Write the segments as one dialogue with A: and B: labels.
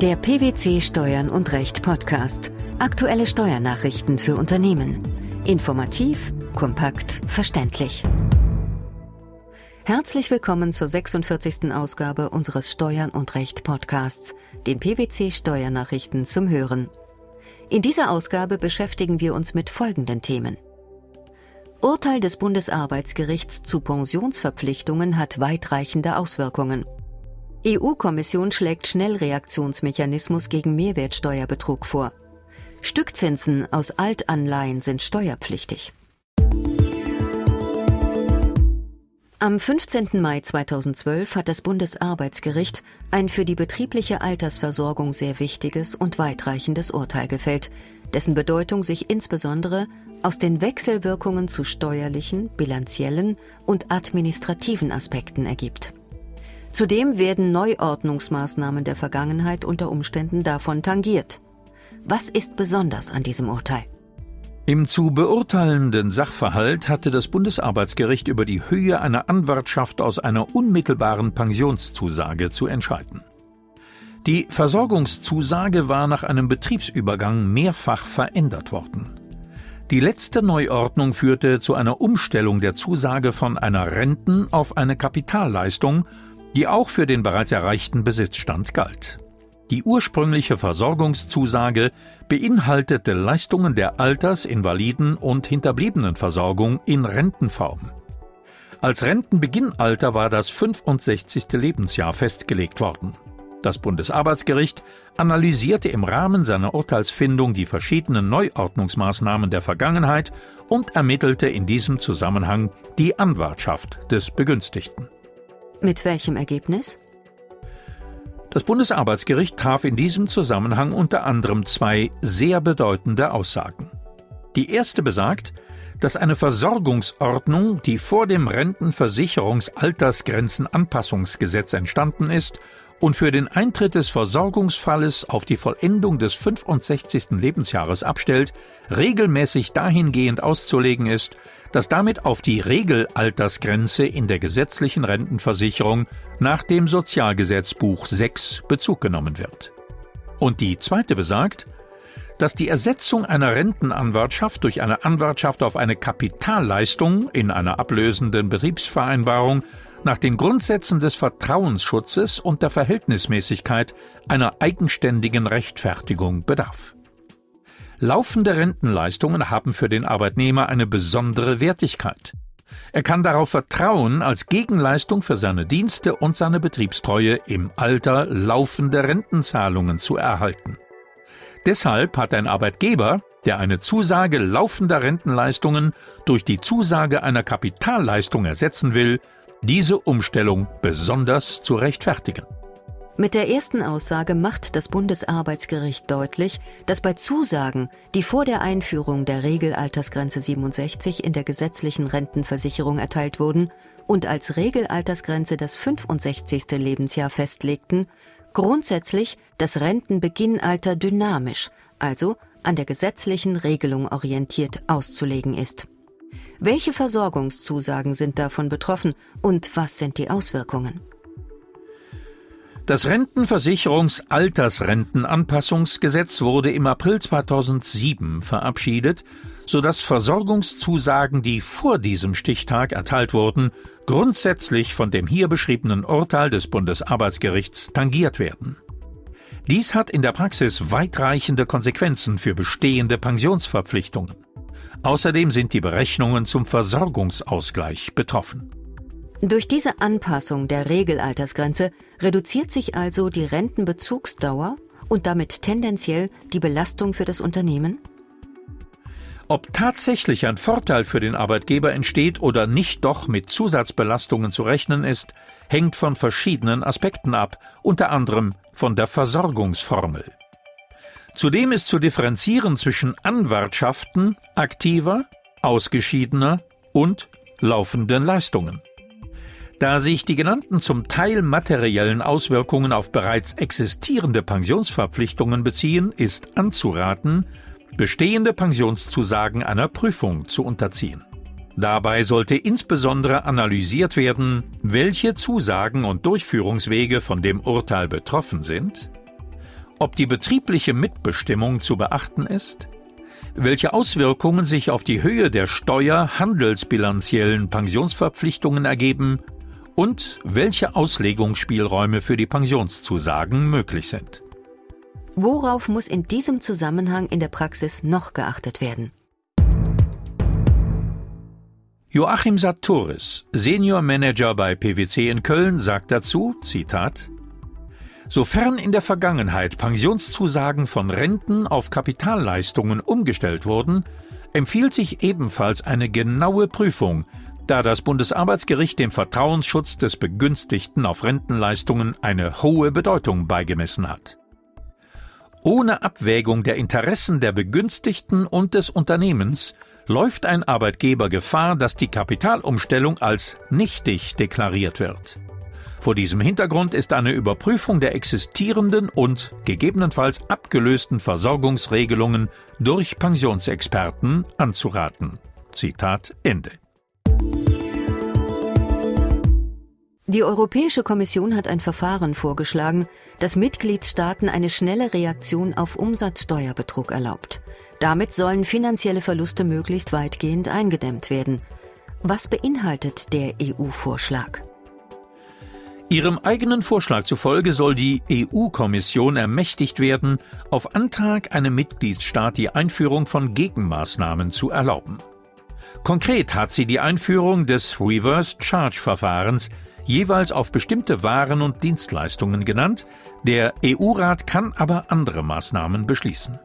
A: Der PwC Steuern und Recht Podcast. Aktuelle Steuernachrichten für Unternehmen. Informativ, kompakt, verständlich. Herzlich willkommen zur 46. Ausgabe unseres Steuern und Recht Podcasts, den PwC Steuernachrichten zum Hören. In dieser Ausgabe beschäftigen wir uns mit folgenden Themen. Urteil des Bundesarbeitsgerichts zu Pensionsverpflichtungen hat weitreichende Auswirkungen. EU-Kommission schlägt Schnellreaktionsmechanismus gegen Mehrwertsteuerbetrug vor. Stückzinsen aus Altanleihen sind steuerpflichtig. Am 15. Mai 2012 hat das Bundesarbeitsgericht ein für die betriebliche Altersversorgung sehr wichtiges und weitreichendes Urteil gefällt, dessen Bedeutung sich insbesondere aus den Wechselwirkungen zu steuerlichen, bilanziellen und administrativen Aspekten ergibt. Zudem werden Neuordnungsmaßnahmen der Vergangenheit unter Umständen davon tangiert. Was ist besonders an diesem Urteil?
B: Im zu beurteilenden Sachverhalt hatte das Bundesarbeitsgericht über die Höhe einer Anwartschaft aus einer unmittelbaren Pensionszusage zu entscheiden. Die Versorgungszusage war nach einem Betriebsübergang mehrfach verändert worden. Die letzte Neuordnung führte zu einer Umstellung der Zusage von einer Renten auf eine Kapitalleistung die auch für den bereits erreichten Besitzstand galt. Die ursprüngliche Versorgungszusage beinhaltete Leistungen der Alters-, Invaliden- und Hinterbliebenenversorgung in Rentenform. Als Rentenbeginnalter war das 65. Lebensjahr festgelegt worden. Das Bundesarbeitsgericht analysierte im Rahmen seiner Urteilsfindung die verschiedenen Neuordnungsmaßnahmen der Vergangenheit und ermittelte in diesem Zusammenhang die Anwartschaft des Begünstigten.
A: Mit welchem Ergebnis?
B: Das Bundesarbeitsgericht traf in diesem Zusammenhang unter anderem zwei sehr bedeutende Aussagen. Die erste besagt, dass eine Versorgungsordnung, die vor dem Rentenversicherungsaltersgrenzenanpassungsgesetz entstanden ist und für den Eintritt des Versorgungsfalles auf die Vollendung des 65. Lebensjahres abstellt, regelmäßig dahingehend auszulegen ist, dass damit auf die Regelaltersgrenze in der gesetzlichen Rentenversicherung nach dem Sozialgesetzbuch 6 Bezug genommen wird. Und die zweite besagt, dass die Ersetzung einer Rentenanwartschaft durch eine Anwartschaft auf eine Kapitalleistung in einer ablösenden Betriebsvereinbarung nach den Grundsätzen des Vertrauensschutzes und der Verhältnismäßigkeit einer eigenständigen Rechtfertigung bedarf. Laufende Rentenleistungen haben für den Arbeitnehmer eine besondere Wertigkeit. Er kann darauf vertrauen, als Gegenleistung für seine Dienste und seine Betriebstreue im Alter laufende Rentenzahlungen zu erhalten. Deshalb hat ein Arbeitgeber, der eine Zusage laufender Rentenleistungen durch die Zusage einer Kapitalleistung ersetzen will, diese Umstellung besonders zu rechtfertigen.
A: Mit der ersten Aussage macht das Bundesarbeitsgericht deutlich, dass bei Zusagen, die vor der Einführung der Regelaltersgrenze 67 in der gesetzlichen Rentenversicherung erteilt wurden und als Regelaltersgrenze das 65. Lebensjahr festlegten, grundsätzlich das Rentenbeginnalter dynamisch, also an der gesetzlichen Regelung orientiert auszulegen ist. Welche Versorgungszusagen sind davon betroffen und was sind die Auswirkungen?
B: Das Rentenversicherungsaltersrentenanpassungsgesetz wurde im April 2007 verabschiedet, sodass Versorgungszusagen, die vor diesem Stichtag erteilt wurden, grundsätzlich von dem hier beschriebenen Urteil des Bundesarbeitsgerichts tangiert werden. Dies hat in der Praxis weitreichende Konsequenzen für bestehende Pensionsverpflichtungen. Außerdem sind die Berechnungen zum Versorgungsausgleich betroffen.
A: Durch diese Anpassung der Regelaltersgrenze reduziert sich also die Rentenbezugsdauer und damit tendenziell die Belastung für das Unternehmen?
B: Ob tatsächlich ein Vorteil für den Arbeitgeber entsteht oder nicht doch mit Zusatzbelastungen zu rechnen ist, hängt von verschiedenen Aspekten ab, unter anderem von der Versorgungsformel. Zudem ist zu differenzieren zwischen Anwartschaften aktiver, ausgeschiedener und laufenden Leistungen. Da sich die genannten zum Teil materiellen Auswirkungen auf bereits existierende Pensionsverpflichtungen beziehen, ist anzuraten, bestehende Pensionszusagen einer Prüfung zu unterziehen. Dabei sollte insbesondere analysiert werden, welche Zusagen und Durchführungswege von dem Urteil betroffen sind ob die betriebliche Mitbestimmung zu beachten ist, welche Auswirkungen sich auf die Höhe der steuer-handelsbilanziellen Pensionsverpflichtungen ergeben und welche Auslegungsspielräume für die Pensionszusagen möglich sind.
A: Worauf muss in diesem Zusammenhang in der Praxis noch geachtet werden?
B: Joachim Sartoris, Senior Manager bei PwC in Köln, sagt dazu, Zitat, Sofern in der Vergangenheit Pensionszusagen von Renten auf Kapitalleistungen umgestellt wurden, empfiehlt sich ebenfalls eine genaue Prüfung, da das Bundesarbeitsgericht dem Vertrauensschutz des Begünstigten auf Rentenleistungen eine hohe Bedeutung beigemessen hat. Ohne Abwägung der Interessen der Begünstigten und des Unternehmens läuft ein Arbeitgeber Gefahr, dass die Kapitalumstellung als nichtig deklariert wird. Vor diesem Hintergrund ist eine Überprüfung der existierenden und gegebenenfalls abgelösten Versorgungsregelungen durch Pensionsexperten anzuraten. Zitat Ende.
A: Die Europäische Kommission hat ein Verfahren vorgeschlagen, das Mitgliedstaaten eine schnelle Reaktion auf Umsatzsteuerbetrug erlaubt. Damit sollen finanzielle Verluste möglichst weitgehend eingedämmt werden. Was beinhaltet der EU-Vorschlag?
B: Ihrem eigenen Vorschlag zufolge soll die EU-Kommission ermächtigt werden, auf Antrag einem Mitgliedstaat die Einführung von Gegenmaßnahmen zu erlauben. Konkret hat sie die Einführung des Reverse Charge Verfahrens jeweils auf bestimmte Waren und Dienstleistungen genannt, der EU-Rat kann aber andere Maßnahmen beschließen.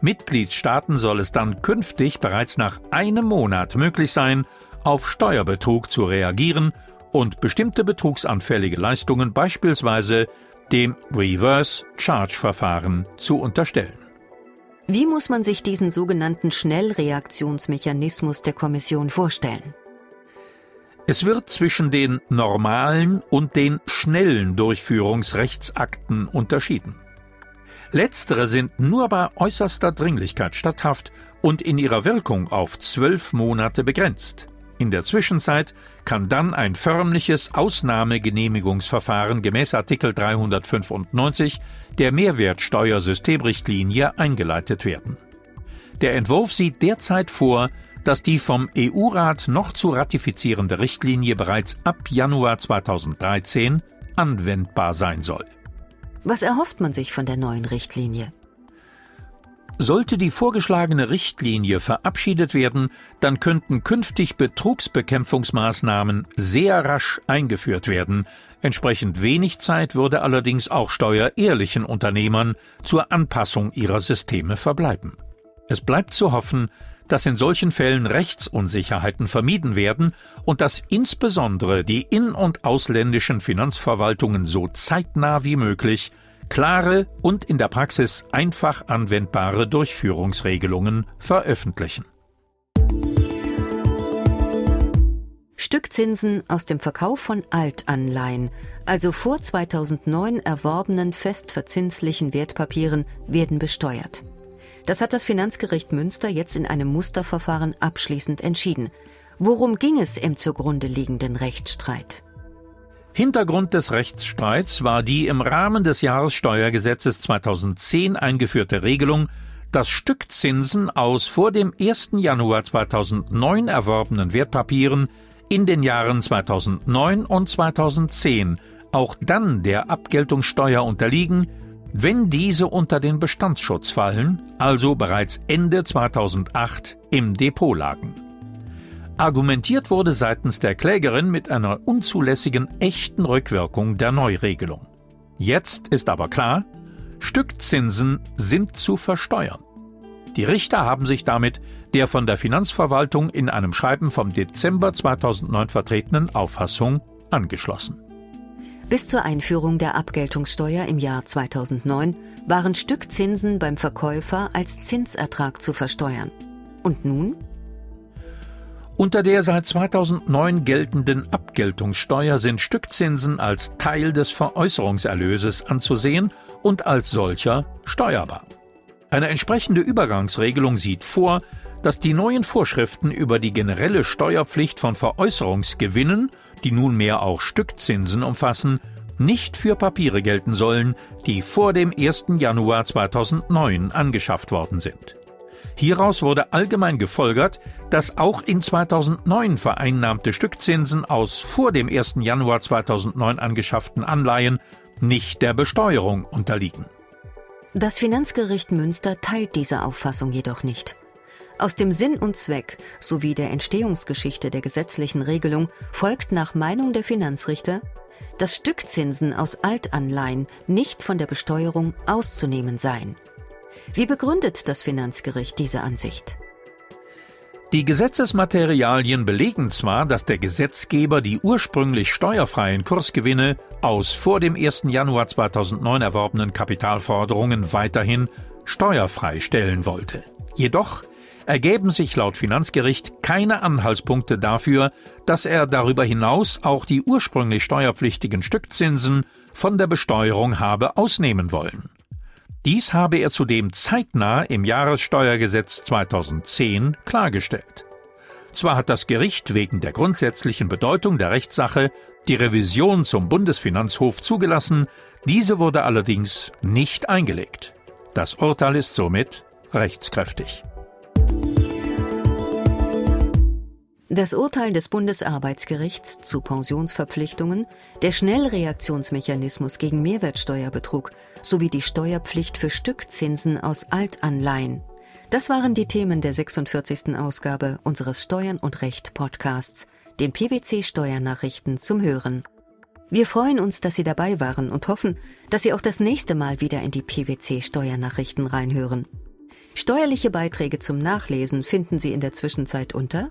B: Mitgliedstaaten soll es dann künftig bereits nach einem Monat möglich sein, auf Steuerbetrug zu reagieren und bestimmte betrugsanfällige Leistungen beispielsweise dem Reverse Charge Verfahren zu unterstellen.
A: Wie muss man sich diesen sogenannten Schnellreaktionsmechanismus der Kommission vorstellen?
B: Es wird zwischen den normalen und den schnellen Durchführungsrechtsakten unterschieden. Letztere sind nur bei äußerster Dringlichkeit statthaft und in ihrer Wirkung auf zwölf Monate begrenzt. In der Zwischenzeit kann dann ein förmliches Ausnahmegenehmigungsverfahren gemäß Artikel 395 der Mehrwertsteuersystemrichtlinie eingeleitet werden. Der Entwurf sieht derzeit vor, dass die vom EU-Rat noch zu ratifizierende Richtlinie bereits ab Januar 2013 anwendbar sein soll.
A: Was erhofft man sich von der neuen Richtlinie?
B: Sollte die vorgeschlagene Richtlinie verabschiedet werden, dann könnten künftig Betrugsbekämpfungsmaßnahmen sehr rasch eingeführt werden. Entsprechend wenig Zeit würde allerdings auch steuerehrlichen Unternehmern zur Anpassung ihrer Systeme verbleiben. Es bleibt zu hoffen, dass in solchen Fällen Rechtsunsicherheiten vermieden werden und dass insbesondere die in- und ausländischen Finanzverwaltungen so zeitnah wie möglich klare und in der Praxis einfach anwendbare Durchführungsregelungen veröffentlichen.
A: Stückzinsen aus dem Verkauf von Altanleihen, also vor 2009 erworbenen festverzinslichen Wertpapieren, werden besteuert. Das hat das Finanzgericht Münster jetzt in einem Musterverfahren abschließend entschieden. Worum ging es im zugrunde liegenden Rechtsstreit?
B: Hintergrund des Rechtsstreits war die im Rahmen des Jahressteuergesetzes 2010 eingeführte Regelung, dass Stückzinsen aus vor dem 1. Januar 2009 erworbenen Wertpapieren in den Jahren 2009 und 2010 auch dann der Abgeltungssteuer unterliegen, wenn diese unter den Bestandsschutz fallen, also bereits Ende 2008 im Depot lagen. Argumentiert wurde seitens der Klägerin mit einer unzulässigen echten Rückwirkung der Neuregelung. Jetzt ist aber klar, Stückzinsen sind zu versteuern. Die Richter haben sich damit der von der Finanzverwaltung in einem Schreiben vom Dezember 2009 vertretenen Auffassung angeschlossen.
A: Bis zur Einführung der Abgeltungssteuer im Jahr 2009 waren Stückzinsen beim Verkäufer als Zinsertrag zu versteuern. Und nun?
B: Unter der seit 2009 geltenden Abgeltungssteuer sind Stückzinsen als Teil des Veräußerungserlöses anzusehen und als solcher steuerbar. Eine entsprechende Übergangsregelung sieht vor, dass die neuen Vorschriften über die generelle Steuerpflicht von Veräußerungsgewinnen, die nunmehr auch Stückzinsen umfassen, nicht für Papiere gelten sollen, die vor dem 1. Januar 2009 angeschafft worden sind. Hieraus wurde allgemein gefolgert, dass auch in 2009 vereinnahmte Stückzinsen aus vor dem 1. Januar 2009 angeschafften Anleihen nicht der Besteuerung unterliegen.
A: Das Finanzgericht Münster teilt diese Auffassung jedoch nicht. Aus dem Sinn und Zweck sowie der Entstehungsgeschichte der gesetzlichen Regelung folgt nach Meinung der Finanzrichter, dass Stückzinsen aus Altanleihen nicht von der Besteuerung auszunehmen seien. Wie begründet das Finanzgericht diese Ansicht?
B: Die Gesetzesmaterialien belegen zwar, dass der Gesetzgeber die ursprünglich steuerfreien Kursgewinne aus vor dem 1. Januar 2009 erworbenen Kapitalforderungen weiterhin steuerfrei stellen wollte. Jedoch ergeben sich laut Finanzgericht keine Anhaltspunkte dafür, dass er darüber hinaus auch die ursprünglich steuerpflichtigen Stückzinsen von der Besteuerung habe ausnehmen wollen. Dies habe er zudem zeitnah im Jahressteuergesetz 2010 klargestellt. Zwar hat das Gericht wegen der grundsätzlichen Bedeutung der Rechtssache die Revision zum Bundesfinanzhof zugelassen, diese wurde allerdings nicht eingelegt. Das Urteil ist somit rechtskräftig.
A: Das Urteil des Bundesarbeitsgerichts zu Pensionsverpflichtungen, der Schnellreaktionsmechanismus gegen Mehrwertsteuerbetrug sowie die Steuerpflicht für Stückzinsen aus Altanleihen. Das waren die Themen der 46. Ausgabe unseres Steuern und Recht Podcasts, den PwC Steuernachrichten zum Hören. Wir freuen uns, dass Sie dabei waren und hoffen, dass Sie auch das nächste Mal wieder in die PwC Steuernachrichten reinhören. Steuerliche Beiträge zum Nachlesen finden Sie in der Zwischenzeit unter